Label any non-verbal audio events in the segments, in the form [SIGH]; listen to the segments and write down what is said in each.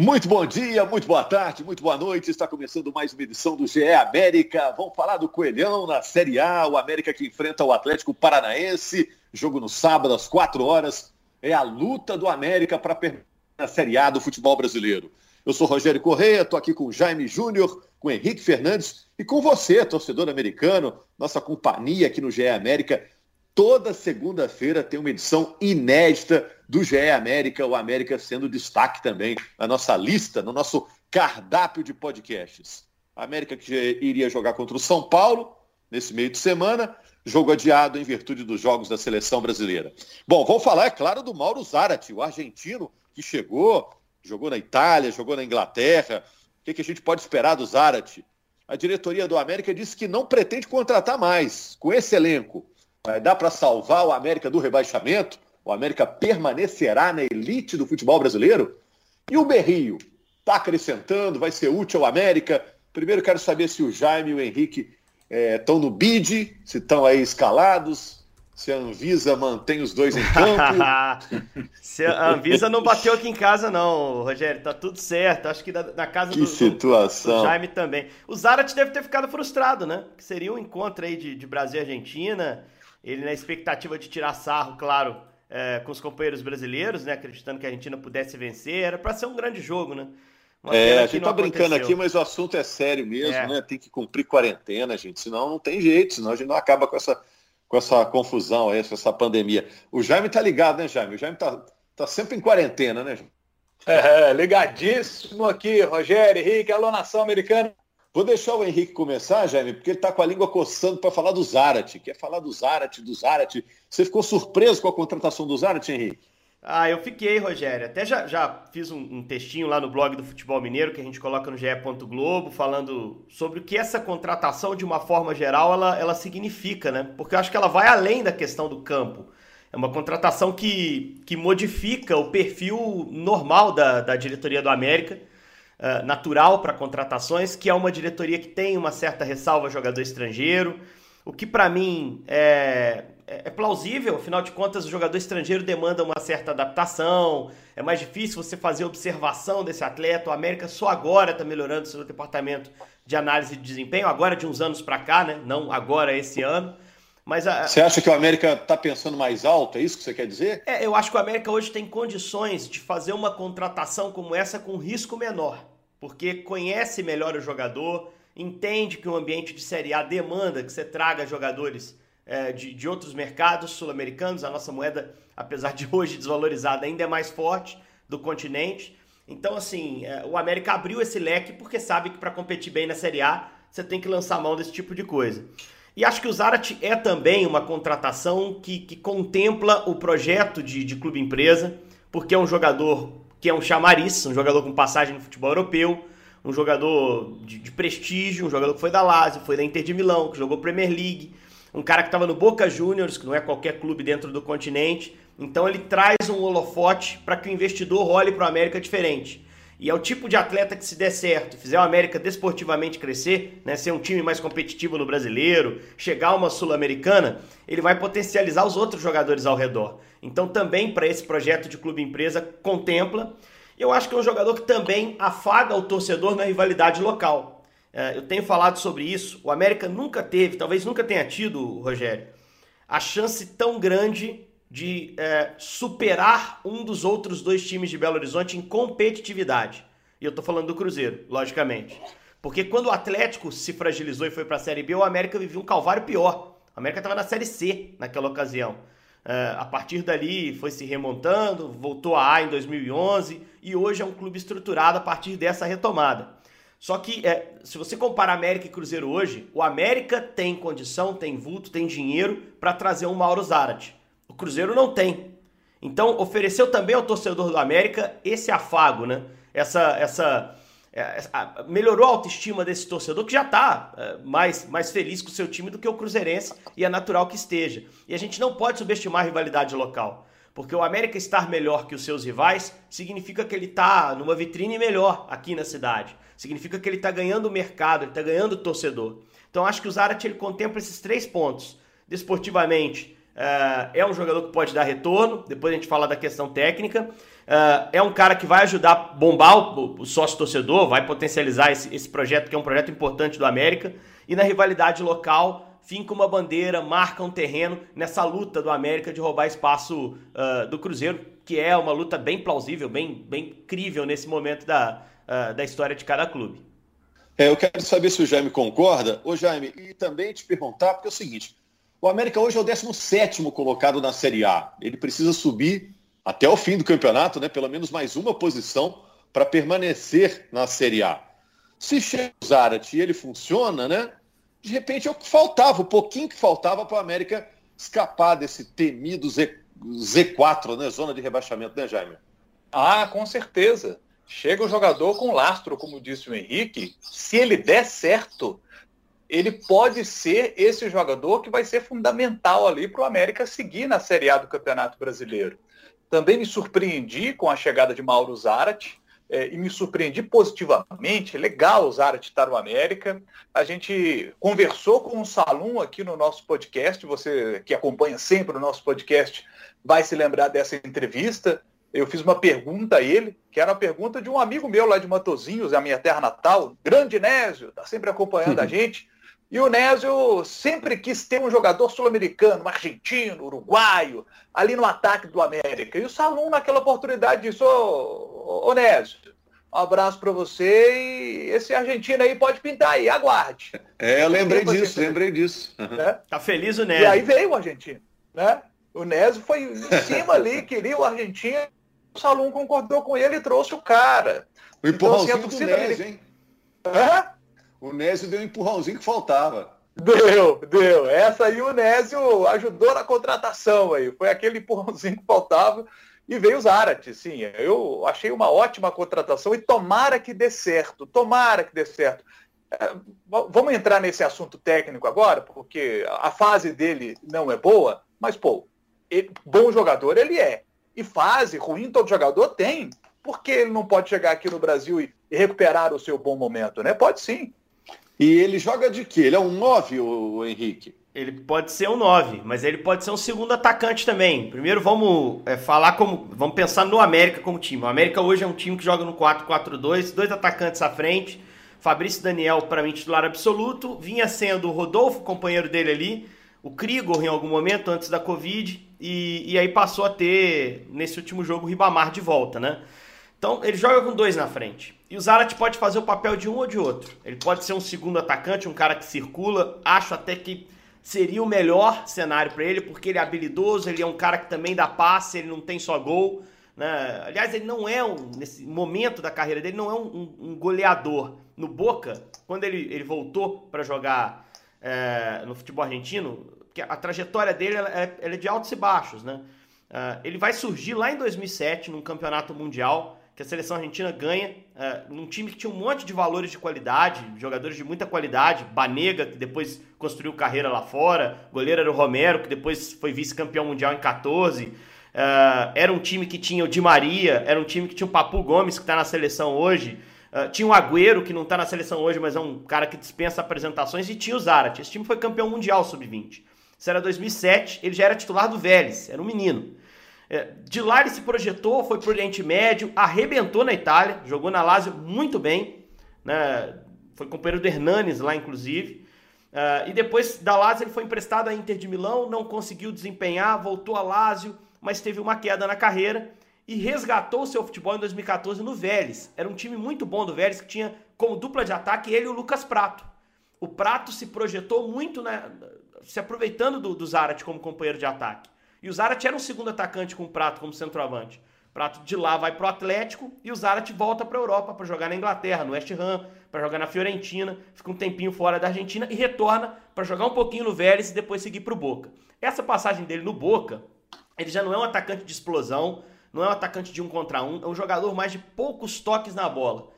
Muito bom dia, muito boa tarde, muito boa noite. Está começando mais uma edição do GE América. Vamos falar do Coelhão na Série A, o América que enfrenta o Atlético Paranaense. Jogo no sábado às 4 horas. É a luta do América para a Série A do futebol brasileiro. Eu sou Rogério Correia, estou aqui com o Jaime Júnior, com Henrique Fernandes e com você, torcedor americano, nossa companhia aqui no GE América. Toda segunda-feira tem uma edição inédita do GE América, o América sendo destaque também na nossa lista, no nosso cardápio de podcasts. A América que iria jogar contra o São Paulo nesse meio de semana, jogo adiado em virtude dos jogos da seleção brasileira. Bom, vou falar, é claro, do Mauro Zarate, o argentino que chegou, jogou na Itália, jogou na Inglaterra. O que, que a gente pode esperar do Zarate? A diretoria do América disse que não pretende contratar mais com esse elenco. Dar para salvar o América do rebaixamento? O América permanecerá na elite do futebol brasileiro? E o Berrio? Está acrescentando? Vai ser útil ao América? Primeiro quero saber se o Jaime e o Henrique estão é, no bid, se estão aí escalados, se a Anvisa mantém os dois em campo. [LAUGHS] se a Anvisa não bateu aqui em casa, não, Rogério, tá tudo certo. Acho que na, na casa que do, situação. do Jaime também. O Zarat deve ter ficado frustrado, né? Que seria um encontro aí de, de Brasil e Argentina. Ele na expectativa de tirar sarro, claro, é, com os companheiros brasileiros, né? Acreditando que a Argentina pudesse vencer. Era para ser um grande jogo, né? Uma é, a gente tá brincando aqui, mas o assunto é sério mesmo, é. né? Tem que cumprir quarentena, gente. Senão não tem jeito, senão a gente não acaba com essa, com essa confusão aí, com essa pandemia. O Jaime tá ligado, né, Jaime? O Jaime tá, tá sempre em quarentena, né, Jaime? É, ligadíssimo aqui, Rogério, Henrique, alô, nação americana. Vou deixar o Henrique começar, Jaime, porque ele está com a língua coçando para falar do Zarate. Quer falar do Zarate, do Zarate. Você ficou surpreso com a contratação do Zarate, Henrique? Ah, eu fiquei, Rogério. Até já, já fiz um, um, textinho lá no blog do Futebol Mineiro, que a gente coloca no GE. Globo, falando sobre o que essa contratação, de uma forma geral, ela, ela significa, né? Porque eu acho que ela vai além da questão do campo. É uma contratação que, que modifica o perfil normal da, da diretoria do América uh, natural para contratações, que é uma diretoria que tem uma certa ressalva jogador estrangeiro, o que para mim é, é, é, plausível, afinal de contas o jogador estrangeiro demanda uma certa adaptação, é mais difícil você fazer observação desse atleta, o América só agora está melhorando seu departamento de análise de desempenho, agora de uns anos para cá, né? não agora esse ano, mas a... Você acha que o América está pensando mais alto? É isso que você quer dizer? É, eu acho que o América hoje tem condições de fazer uma contratação como essa com risco menor, porque conhece melhor o jogador, entende que o ambiente de Série A demanda que você traga jogadores é, de, de outros mercados sul-americanos. A nossa moeda, apesar de hoje desvalorizada, ainda é mais forte do continente. Então, assim, é, o América abriu esse leque porque sabe que para competir bem na Série A, você tem que lançar mão desse tipo de coisa. E acho que o Zarat é também uma contratação que, que contempla o projeto de, de clube-empresa, porque é um jogador que é um chamariz, um jogador com passagem no futebol europeu, um jogador de, de prestígio, um jogador que foi da Lazio, foi da Inter de Milão, que jogou Premier League, um cara que estava no Boca Juniors, que não é qualquer clube dentro do continente. Então ele traz um holofote para que o investidor olhe para o América diferente. E é o tipo de atleta que, se der certo, fizer o América desportivamente crescer, né, ser um time mais competitivo no brasileiro, chegar a uma Sul-Americana, ele vai potencializar os outros jogadores ao redor. Então, também para esse projeto de clube-empresa, contempla. Eu acho que é um jogador que também afaga o torcedor na rivalidade local. É, eu tenho falado sobre isso. O América nunca teve, talvez nunca tenha tido, Rogério, a chance tão grande de é, superar um dos outros dois times de Belo Horizonte em competitividade. E eu tô falando do Cruzeiro, logicamente. Porque quando o Atlético se fragilizou e foi para a Série B, o América vivia um calvário pior. O América estava na Série C naquela ocasião. É, a partir dali foi se remontando, voltou a A em 2011 e hoje é um clube estruturado a partir dessa retomada. Só que é, se você comparar América e Cruzeiro hoje, o América tem condição, tem vulto, tem dinheiro para trazer um Mauro Zarate. Cruzeiro não tem. Então, ofereceu também ao torcedor do América esse afago, né? Essa, essa melhorou a autoestima desse torcedor que já está é, mais, mais feliz com o seu time do que o Cruzeirense e é natural que esteja. E a gente não pode subestimar a rivalidade local. Porque o América estar melhor que os seus rivais significa que ele está numa vitrine melhor aqui na cidade. Significa que ele está ganhando mercado, ele está ganhando torcedor. Então acho que o Zarat ele contempla esses três pontos. Desportivamente, é, é um jogador que pode dar retorno, depois a gente fala da questão técnica. Uh, é um cara que vai ajudar a bombar o, o sócio torcedor, vai potencializar esse, esse projeto, que é um projeto importante do América. E na rivalidade local, finca uma bandeira, marca um terreno nessa luta do América de roubar espaço uh, do Cruzeiro, que é uma luta bem plausível, bem, bem crível nesse momento da, uh, da história de cada clube. É, eu quero saber se o Jaime concorda. Ô Jaime, e também te perguntar, porque é o seguinte, o América hoje é o 17 colocado na Série A. Ele precisa subir até o fim do campeonato, né, pelo menos mais uma posição para permanecer na Série A. Se chega o Zarat e ele funciona, né? De repente é o que faltava, o pouquinho que faltava para o América escapar desse temido Z, Z4, né? Zona de rebaixamento, né, Jaime? Ah, com certeza. Chega o jogador com lastro, como disse o Henrique. Se ele der certo, ele pode ser esse jogador que vai ser fundamental ali para o América seguir na Série A do Campeonato Brasileiro. Também me surpreendi com a chegada de Mauro Zarate é, e me surpreendi positivamente. Legal o Zarate estar no América. A gente conversou com o Salum aqui no nosso podcast. Você que acompanha sempre o nosso podcast vai se lembrar dessa entrevista. Eu fiz uma pergunta a ele, que era a pergunta de um amigo meu lá de Matozinhos, a minha terra natal, grande Nésio, está sempre acompanhando a [LAUGHS] gente. E o Nésio sempre quis ter um jogador sul-americano, um argentino, uruguaio, ali no ataque do América. E o Salum, naquela oportunidade, disse: Ô, ô, Nésio, um abraço para você e esse argentino aí pode pintar aí, aguarde. É, eu lembrei disso, lembrei disso. Uhum. Né? Tá feliz o Nésio. E aí veio o argentino, né? O Nésio foi em cima ali, [LAUGHS] queria o argentino, o Salum concordou com ele e trouxe o cara. O empurrãozinho então, assim, do Nésio, hein? É? O Nésio deu um empurrãozinho que faltava. Deu, deu. Essa aí o Nésio ajudou na contratação aí. Foi aquele empurrãozinho que faltava e veio o Zarate, sim. Eu achei uma ótima contratação e tomara que dê certo. Tomara que dê certo. É, vamos entrar nesse assunto técnico agora, porque a fase dele não é boa, mas, pô, ele, bom jogador ele é. E fase ruim todo jogador tem. Por que ele não pode chegar aqui no Brasil e, e recuperar o seu bom momento, né? Pode sim. E ele joga de quê? Ele é um 9, o Henrique? Ele pode ser um 9, mas ele pode ser um segundo atacante também. Primeiro vamos é, falar como. Vamos pensar no América como time. O América hoje é um time que joga no 4-4-2, dois atacantes à frente. Fabrício Daniel, para mim, titular absoluto. Vinha sendo o Rodolfo, companheiro dele ali. O Krigor em algum momento, antes da Covid. E, e aí passou a ter, nesse último jogo, o Ribamar de volta, né? Então ele joga com dois na frente. E o Zarat pode fazer o papel de um ou de outro. Ele pode ser um segundo atacante, um cara que circula. Acho até que seria o melhor cenário para ele, porque ele é habilidoso, ele é um cara que também dá passe, ele não tem só gol. Né? Aliás, ele não é, um, nesse momento da carreira dele, não é um, um, goleador. No Boca, quando ele, ele voltou para jogar é, no futebol argentino, a trajetória dele ela é, ela é de altos e baixos. Né? Uh, ele vai surgir lá em 2007, num campeonato mundial que a seleção argentina ganha uh, num time que tinha um monte de valores de qualidade, jogadores de muita qualidade, Banega, que depois construiu carreira lá fora, goleiro era o Romero, que depois foi vice-campeão mundial em 14, uh, era um time que tinha o Di Maria, era um time que tinha o Papu Gomes, que está na seleção hoje, uh, tinha o Agüero, que não está na seleção hoje, mas é um cara que dispensa apresentações, e tinha o Zarate. Esse time foi campeão mundial sub-20. Isso era 2007, ele já era titular do Vélez, era um menino. É, de lá ele se projetou, foi para o Oriente Médio, arrebentou na Itália, jogou na Lazio muito bem, né? foi companheiro do Hernanes lá, inclusive. Uh, e depois da Lazio ele foi emprestado à Inter de Milão, não conseguiu desempenhar, voltou a Lazio, mas teve uma queda na carreira e resgatou o seu futebol em 2014 no Vélez. Era um time muito bom do Vélez, que tinha como dupla de ataque ele e o Lucas Prato. O Prato se projetou muito, né, se aproveitando do, do como companheiro de ataque. E o Zarat era um segundo atacante com o Prato como centroavante. Prato de lá vai pro Atlético e o Zarat volta para a Europa para jogar na Inglaterra, no West Ham, para jogar na Fiorentina, fica um tempinho fora da Argentina e retorna para jogar um pouquinho no Vélez e depois seguir pro Boca. Essa passagem dele no Boca, ele já não é um atacante de explosão, não é um atacante de um contra um, é um jogador mais de poucos toques na bola.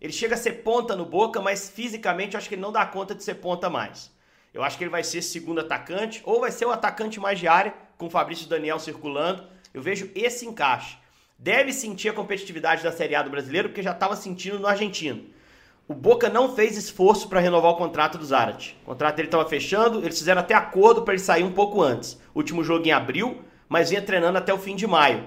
Ele chega a ser ponta no Boca, mas fisicamente eu acho que ele não dá conta de ser ponta mais. Eu acho que ele vai ser segundo atacante ou vai ser o atacante mais de área com o Fabrício Daniel circulando. Eu vejo esse encaixe. Deve sentir a competitividade da Série A do brasileiro, porque já estava sentindo no argentino. O Boca não fez esforço para renovar o contrato do Zarat. O contrato dele estava fechando, eles fizeram até acordo para ele sair um pouco antes. Último jogo em abril, mas vinha treinando até o fim de maio.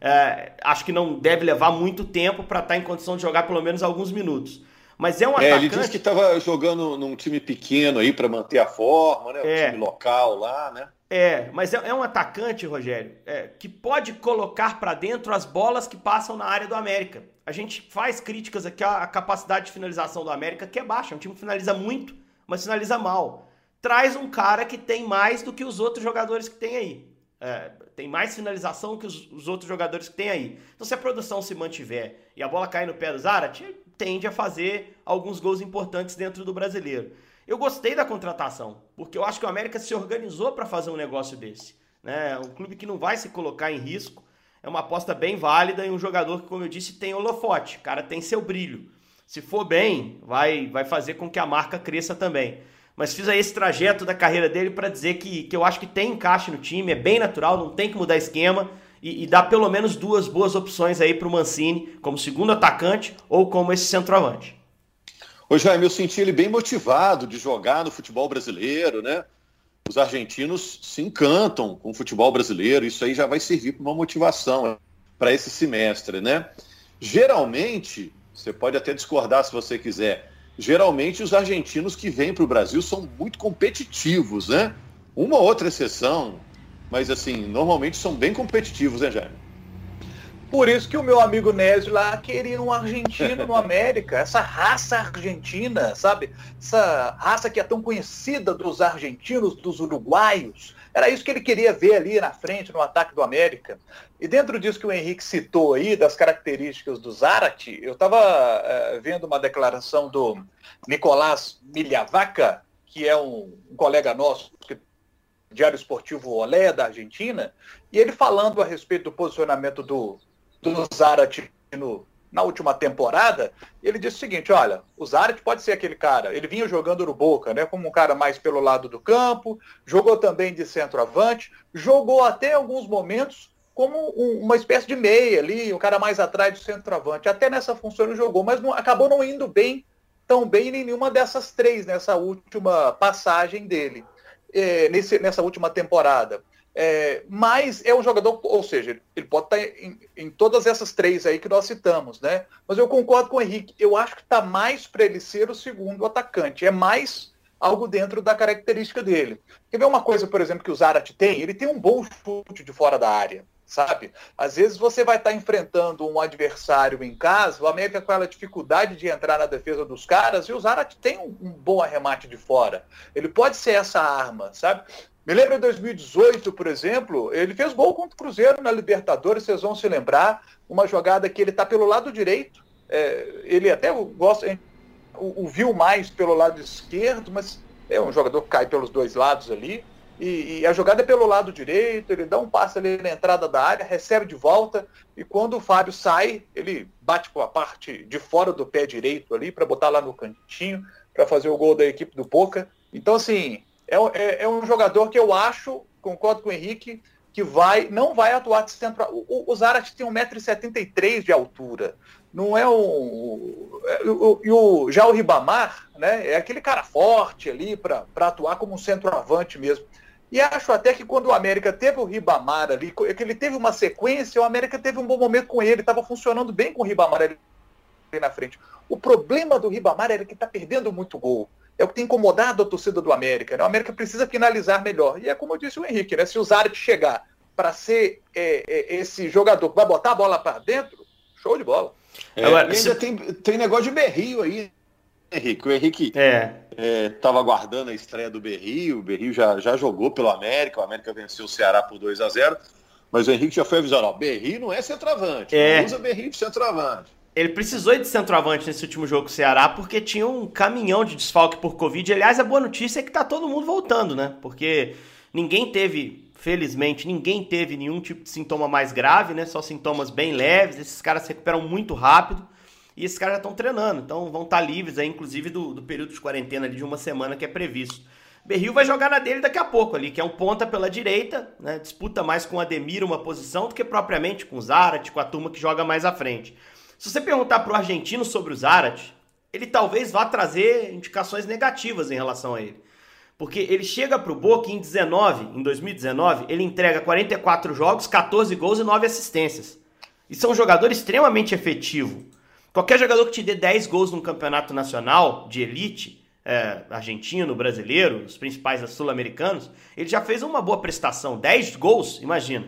É, acho que não deve levar muito tempo para estar tá em condição de jogar pelo menos alguns minutos. Mas é um é, atacante... Ele disse que estava jogando num time pequeno aí para manter a forma, né? É. Um time local lá, né? É, mas é, é um atacante, Rogério, é, que pode colocar para dentro as bolas que passam na área do América. A gente faz críticas aqui à capacidade de finalização do América, que é baixa. É um time que finaliza muito, mas finaliza mal. Traz um cara que tem mais do que os outros jogadores que tem aí. É, tem mais finalização que os, os, outros jogadores que tem aí. Então, se a produção se mantiver e a bola cair no pé do Zarat, tende a fazer alguns gols importantes dentro do brasileiro. Eu gostei da contratação, porque eu acho que o América se organizou para fazer um negócio desse. Né? Um clube que não vai se colocar em risco. É uma aposta bem válida e um jogador que, como eu disse, tem holofote. O cara tem seu brilho. Se for bem, vai, vai fazer com que a marca cresça também. Mas fiz aí esse trajeto da carreira dele para dizer que, que eu acho que tem encaixe no time, é bem natural, não tem que mudar esquema e, e dá pelo menos duas boas opções aí para o Mancini, como segundo atacante ou como esse centroavante. Ô Jaime, eu senti ele bem motivado de jogar no futebol brasileiro, né? Os argentinos se encantam com o futebol brasileiro, isso aí já vai servir para uma motivação para esse semestre, né? Geralmente, você pode até discordar se você quiser, geralmente os argentinos que vêm para o Brasil são muito competitivos, né? Uma outra exceção, mas assim, normalmente são bem competitivos, né, Jaime? Por isso que o meu amigo Nésio lá queria um argentino no América, essa raça argentina, sabe? Essa raça que é tão conhecida dos argentinos, dos uruguaios. Era isso que ele queria ver ali na frente, no ataque do América. E dentro disso que o Henrique citou aí, das características do Zarate, eu estava é, vendo uma declaração do Nicolás Milhavaca, que é um, um colega nosso que Diário Esportivo Olé da Argentina, e ele falando a respeito do posicionamento do, do Zarat no, na última temporada, ele disse o seguinte, olha, o Zarat pode ser aquele cara, ele vinha jogando no Boca, né, como um cara mais pelo lado do campo, jogou também de centroavante, jogou até alguns momentos como um, uma espécie de meia ali, um cara mais atrás do centroavante. Até nessa função ele jogou, mas não, acabou não indo bem, tão bem em nenhuma dessas três, nessa última passagem dele é, nesse, nessa última temporada. É, mas é um jogador, ou seja, ele pode estar em, em, todas essas três aí que nós citamos, né? Mas eu concordo com o Henrique, eu acho que está mais para ele ser o segundo atacante, é mais algo dentro da característica dele. Quer ver uma coisa, por exemplo, que o Zarat tem? Ele tem um bom chute de fora da área sabe? Às vezes você vai estar enfrentando um adversário em casa, o América com aquela dificuldade de entrar na defesa dos caras, e o Zarat tem um, um bom arremate de fora. Ele pode ser essa arma, sabe? Me lembro em 2018, por exemplo, ele fez gol contra o Cruzeiro na Libertadores, vocês vão se lembrar, uma jogada que ele está pelo lado direito, é, ele até gosta, o, o viu mais pelo lado esquerdo, mas é um jogador que cai pelos dois lados ali, e, e, a jogada é pelo lado direito, ele dá um passe ali na entrada da área, recebe de volta, e quando o Fábio sai, ele bate com a parte de fora do pé direito ali, para botar lá no cantinho, para fazer o gol da equipe do Boca. Então, assim, é, é, é, um jogador que eu acho, concordo com o Henrique, que vai, não vai atuar de centro. O, o Zarat tem 1,73m de altura. Não é um. É, o, o, já o Ribamar, né? É aquele cara forte ali para atuar como um centroavante mesmo. E acho até que quando o América teve o Ribamar ali, que ele teve uma sequência, o América teve um bom momento com ele, estava funcionando bem com o Ribamar ali na frente. O problema do Ribamar era que está perdendo muito gol. É o que tem incomodado a torcida do América. Né? O América precisa finalizar melhor. E é como eu disse o Henrique, né? se o Zaret chegar para ser é, é, esse jogador que vai botar a bola para dentro, show de bola. É, Agora, ainda se... tem, tem negócio de berrio aí, Henrique. O Henrique estava é. aguardando a estreia do Berrio. O Berrio já, já jogou pelo América. O América venceu o Ceará por 2 a 0 Mas o Henrique já foi avisado: ó, Berrio não é centroavante. É. Não usa Berrio de centroavante. Ele precisou de centroavante nesse último jogo com o Ceará porque tinha um caminhão de desfalque por Covid. Aliás, a boa notícia é que tá todo mundo voltando, né? Porque ninguém teve, felizmente, ninguém teve nenhum tipo de sintoma mais grave, né? Só sintomas bem leves. Esses caras se recuperam muito rápido. E esses caras já estão treinando, então vão estar tá livres aí, inclusive, do, do período de quarentena ali, de uma semana que é previsto. Berril vai jogar na dele daqui a pouco ali, que é um ponta pela direita, né? Disputa mais com o Ademir uma posição do que propriamente com o Zarat, com a turma que joga mais à frente. Se você perguntar para o argentino sobre o Zarat, ele talvez vá trazer indicações negativas em relação a ele. Porque ele chega para o Boca em 19, em 2019, ele entrega 44 jogos, 14 gols e 9 assistências. E são um jogador extremamente efetivo. Qualquer jogador que te dê 10 gols num campeonato nacional de elite, é, argentino, brasileiro, os principais sul-americanos, ele já fez uma boa prestação. 10 gols, imagina.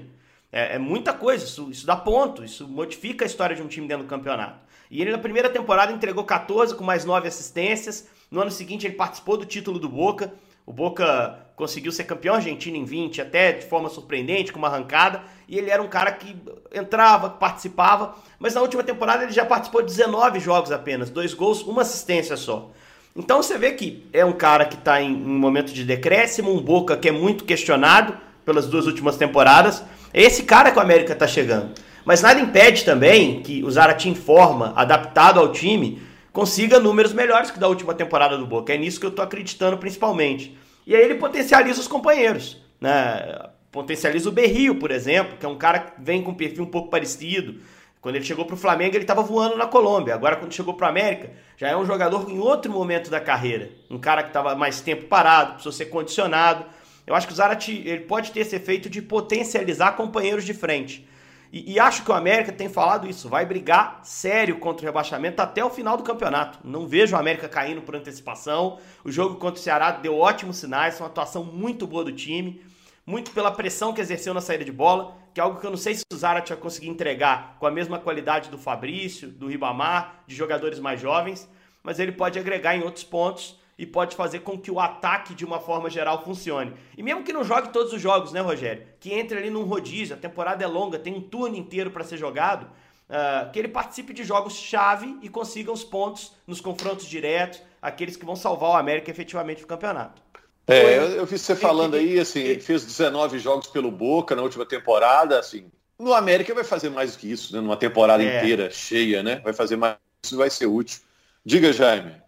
É, é muita coisa, isso, isso, dá ponto, isso modifica a história de um time dentro do campeonato. E ele na primeira temporada entregou 14 com mais 9 assistências. No ano seguinte ele participou do título do Boca. O Boca conseguiu ser campeão argentino em 20, até de forma surpreendente, com uma arrancada. E ele era um cara que entrava, participava. Mas na última temporada ele já participou de 19 jogos apenas, dois gols, uma assistência só. Então você vê que é um cara que está em um momento de decréscimo, um Boca que é muito questionado pelas duas últimas temporadas. É esse cara que o América está chegando. Mas nada impede também que o Zarate em forma, adaptado ao time, consiga números melhores que da última temporada do Boca. É nisso que eu estou acreditando principalmente. E aí ele potencializa os companheiros. Né? Potencializa o Berrio, por exemplo, que é um cara que vem com um perfil um pouco parecido. Quando ele chegou para o Flamengo, ele estava voando na Colômbia. Agora, quando chegou para o América, já é um jogador em outro momento da carreira. Um cara que estava mais tempo parado, precisou ser condicionado. Eu acho que o Zarate ele pode ter esse efeito de potencializar companheiros de frente. E, e, acho que o América tem falado isso, vai brigar sério contra o rebaixamento até o final do campeonato. Não vejo o América caindo por antecipação. O jogo contra o Ceará deu ótimos sinais, uma atuação muito boa do time, muito pela pressão que exerceu na saída de bola que é algo que eu não sei se o Zarat vai conseguir entregar com a mesma qualidade do Fabrício, do Ribamar, de jogadores mais jovens, mas ele pode agregar em outros pontos e pode fazer com que o ataque, de uma forma geral, funcione. E mesmo que não jogue todos os jogos, né, Rogério? Que entre ali num rodízio, a temporada é longa, tem um turno inteiro para ser jogado, uh, que ele participe de jogos-chave e consiga os pontos nos confrontos diretos, aqueles que vão salvar o América efetivamente no campeonato. É, eu, eu vi você falando aí, assim, ele fez 19 jogos pelo Boca na última temporada, assim. No América vai fazer mais do que isso, né? Numa temporada é. inteira cheia, né? Vai fazer mais, isso vai ser útil. Diga, Jaime.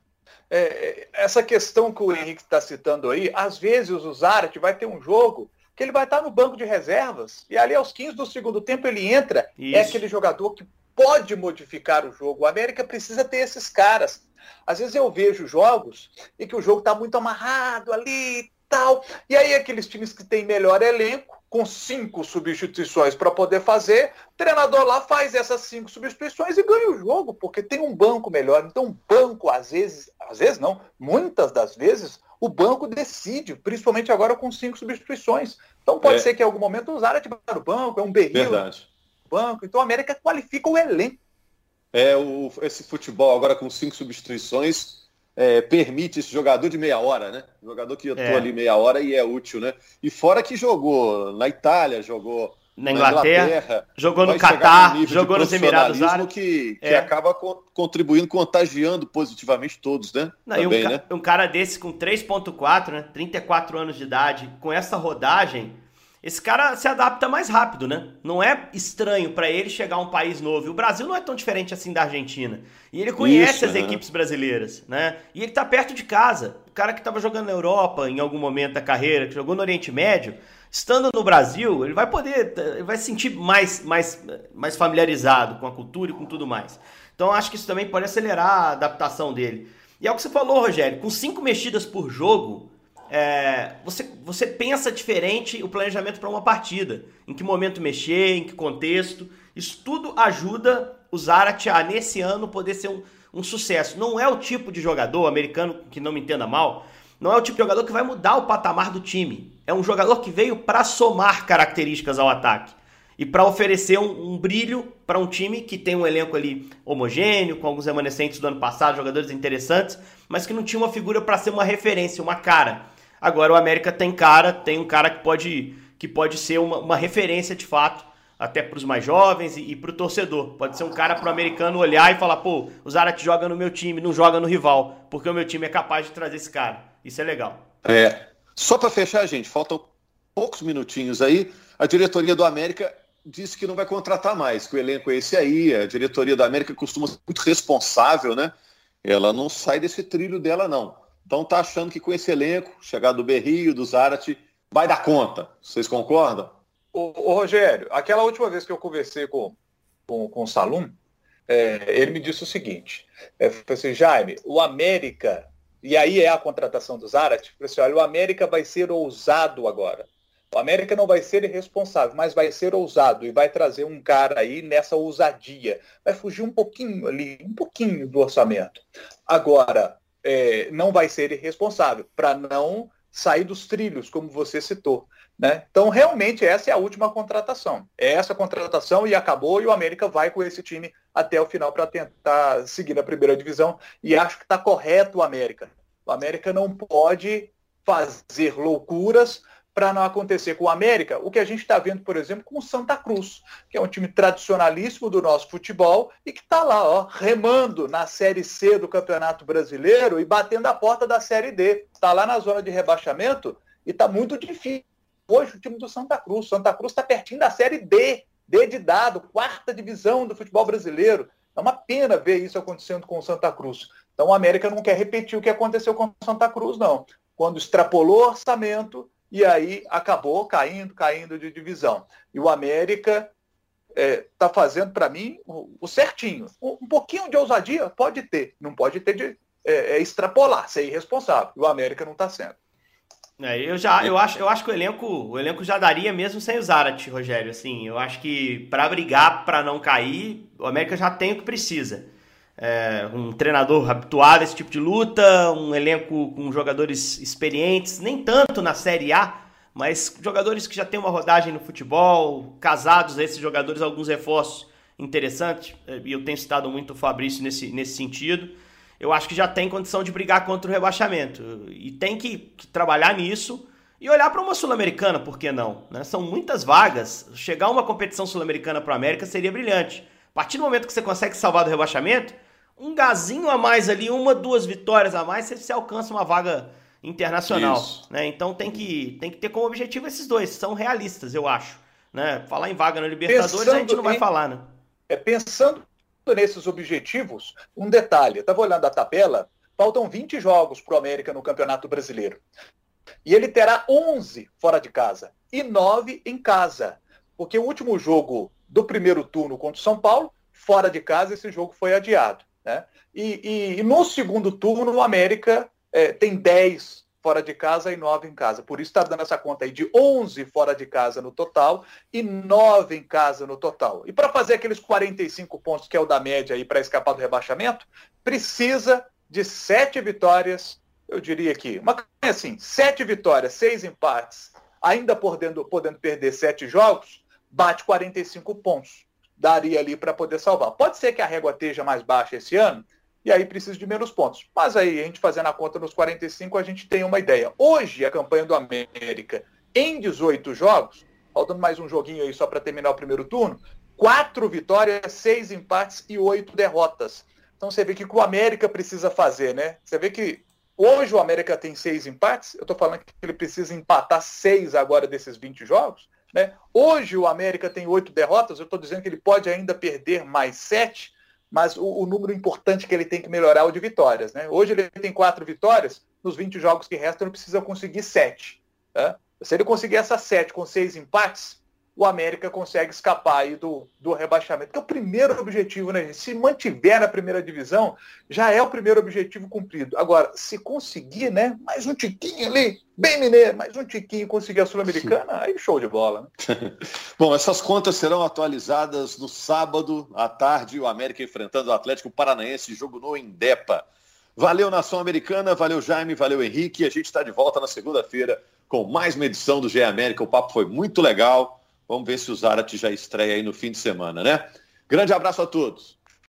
É, essa questão que o Henrique está citando aí, às vezes o Zarate vai ter um jogo que ele vai estar no banco de reservas e ali aos 15 do segundo tempo ele entra. É isso. É aquele jogador que pode modificar o jogo. O América precisa ter esses caras. Às vezes eu vejo jogos e que o jogo está muito amarrado ali e tal. E aí aqueles times que têm melhor elenco, com cinco substituições para poder fazer, o treinador lá faz essas cinco substituições e ganha o jogo, porque tem um banco melhor. Então o banco, às vezes, às vezes não, muitas das vezes, o banco decide, principalmente agora com cinco substituições. Então pode é. ser que em algum momento Zara para o banco, é um berril banco. Então a América qualifica o elenco é, o, esse futebol agora com cinco substituições é, permite esse jogador de meia hora, né? Jogador que atua é. ali meia hora e é útil, né? E fora que jogou na Itália, jogou na Inglaterra, na Inglaterra jogou no Catar, jogou nos Emirados Árabes. Que, que é. acaba co contribuindo, contagiando positivamente todos, né? Não, Também, um, né? um cara desse com 3.4, né? 34 anos de idade, com essa rodagem esse cara se adapta mais rápido, né? Não é estranho para ele chegar a um país novo. E o Brasil não é tão diferente assim da Argentina. E ele conhece Isso, as equipes brasileiras, né? E ele tá perto de casa. O cara que estava jogando na Europa em algum momento da carreira, que jogou no Oriente Médio, estando no Brasil, ele vai poder, ele vai se sentir mais, mais, mais familiarizado com a cultura e com tudo mais. Então acho que isso também pode acelerar a adaptação dele. E é o que você falou, Rogério, com cinco mexidas por jogo, é, você, você pensa diferente o planejamento para uma partida. Em que momento mexer, em que contexto. Isso tudo ajuda o Zarat a, nesse ano, poder ser um, um sucesso. Não é o tipo de jogador americano, que não me entenda mal, não é o tipo de jogador que vai mudar o patamar do time. É um jogador que veio para somar características ao ataque e para oferecer um, um brilho para um time que tem um elenco ali homogêneo, com alguns remanescentes do ano passado, jogadores interessantes, mas que não tinha uma figura para ser uma referência, uma cara. Agora o América tem cara, tem um cara que pode, que pode ser uma, uma referência de fato, até para os mais jovens e, e para o torcedor. Pode ser um cara para o americano olhar e falar: pô, o Zarat joga no meu time, não joga no rival, porque o meu time é capaz de trazer esse cara. Isso é legal. É. Só para fechar, gente, faltam poucos minutinhos aí. A diretoria do América disse que não vai contratar mais, que o elenco é esse aí. A diretoria do América costuma ser muito responsável, né? Ela não sai desse trilho dela, não. Então tá achando que com esse elenco, chegado do Berrio, do Zarate, vai dar conta. Vocês concordam? Ô, Rogério, aquela última vez que eu conversei com, com, com o Salum, é, ele me disse o seguinte, é, assim, Jaime, o América, e aí é a contratação do Zarate, assim, olha, o América vai ser ousado agora. O América não vai ser irresponsável, mas vai ser ousado e vai trazer um cara aí nessa ousadia. Vai fugir um pouquinho ali, um pouquinho do orçamento. Agora, é, não vai ser irresponsável para não sair dos trilhos, como você citou. Né? Então, realmente, essa é a última contratação. É essa contratação e acabou, e o América vai com esse time até o final para tentar seguir na primeira divisão. E acho que está correto o América. O América não pode fazer loucuras para não acontecer com o América o que a gente está vendo, por exemplo, com o Santa Cruz, que é um time tradicionalíssimo do nosso futebol e que está lá, ó, remando na Série C do Campeonato Brasileiro e batendo a porta da Série D. Está lá na zona de rebaixamento e está muito difícil hoje o time do Santa Cruz. Santa Cruz está pertinho da Série D, D de dado, quarta divisão do futebol brasileiro. É uma pena ver isso acontecendo com o Santa Cruz. Então o América não quer repetir o que aconteceu com o Santa Cruz, não. Quando extrapolou o orçamento, e aí acabou caindo, caindo de divisão. E o América está é, tá fazendo, para mim, o, o certinho. Um, um, pouquinho de ousadia pode ter, não pode ter de é, é extrapolar, ser irresponsável. E o América não está sendo. É, eu já, eu acho, eu acho que o elenco, o elenco já daria mesmo sem o Zarat, Rogério. Assim, eu acho que para brigar, para não cair, o América já tem o que precisa é, um treinador habituado a esse tipo de luta, um elenco com jogadores experientes, nem tanto na Série A, mas jogadores que já têm uma rodagem no futebol, casados a esses jogadores, alguns reforços interessantes, é, e eu tenho citado muito o Fabrício nesse, nesse sentido. Eu acho que já tem condição de brigar contra o rebaixamento. E tem que, que trabalhar nisso e olhar para uma Sul-Americana, por que não? Né? São muitas vagas. Chegar uma competição sul-americana para a América seria brilhante. A partir do momento que você consegue salvar do rebaixamento, um gazinho a mais ali, uma, duas vitórias a mais, você, você alcança uma vaga internacional. Né? Então tem que, tem que ter como objetivo esses dois, são realistas, eu acho. Né? Falar em vaga na Libertadores pensando a gente não vai falar, né? É, pensando nesses objetivos, um detalhe, eu estava olhando a tabela, faltam 20 jogos para o América no Campeonato Brasileiro. E ele terá 11 fora de casa e 9 em casa. Porque o último jogo do primeiro turno contra o São Paulo, fora de casa, esse jogo foi adiado. Né? E, e, e, no segundo turno, o América é, tem 10 fora de casa e 9 em casa. Por isso está dando essa conta aí de 11 fora de casa no total e 9 em casa no total. E para fazer aqueles 45 pontos, que é o da média aí para escapar do rebaixamento, precisa de 7 vitórias, eu diria aqui, uma assim, 7 vitórias, 6 empates, ainda podendo, podendo perder 7 jogos, bate 45 pontos daria ali para poder salvar. Pode ser que a régua esteja mais baixa esse ano, e aí precisa de menos pontos. Mas aí, a gente fazendo a conta nos 45, a gente tem uma ideia. Hoje, a campanha do América, em 18 jogos, faltando mais um joguinho aí só para terminar o primeiro turno, quatro vitórias, seis empates e oito derrotas. Então você vê que o América precisa fazer, né? Você vê que hoje o América tem seis empates, eu estou falando que ele precisa empatar seis agora desses 20 jogos. Né? Hoje o América tem oito derrotas, eu estou dizendo que ele pode ainda perder mais sete, mas o, o, número importante que ele tem que melhorar é o de vitórias. Né? Hoje ele tem quatro vitórias, nos 20 jogos que restam ele precisa conseguir sete. Tá? Se ele conseguir essas sete com seis empates, o América consegue escapar aí do, do rebaixamento, que é o primeiro objetivo, né? Se mantiver na primeira divisão, já é o primeiro objetivo cumprido. Agora, se conseguir, né, mais um tiquinho ali, bem mineiro, mais um tiquinho conseguir a Sul-Americana, aí show de bola. Né? [LAUGHS] Bom, essas contas serão atualizadas no sábado à tarde, o América enfrentando o Atlético Paranaense, jogo no Indepa. Valeu, Nação Americana, valeu, Jaime, valeu, Henrique. A gente está de volta na segunda-feira com mais uma edição do GE América. O papo foi muito legal. Vamos ver se o Zarat já estreia aí no fim de semana, né? Grande abraço a todos.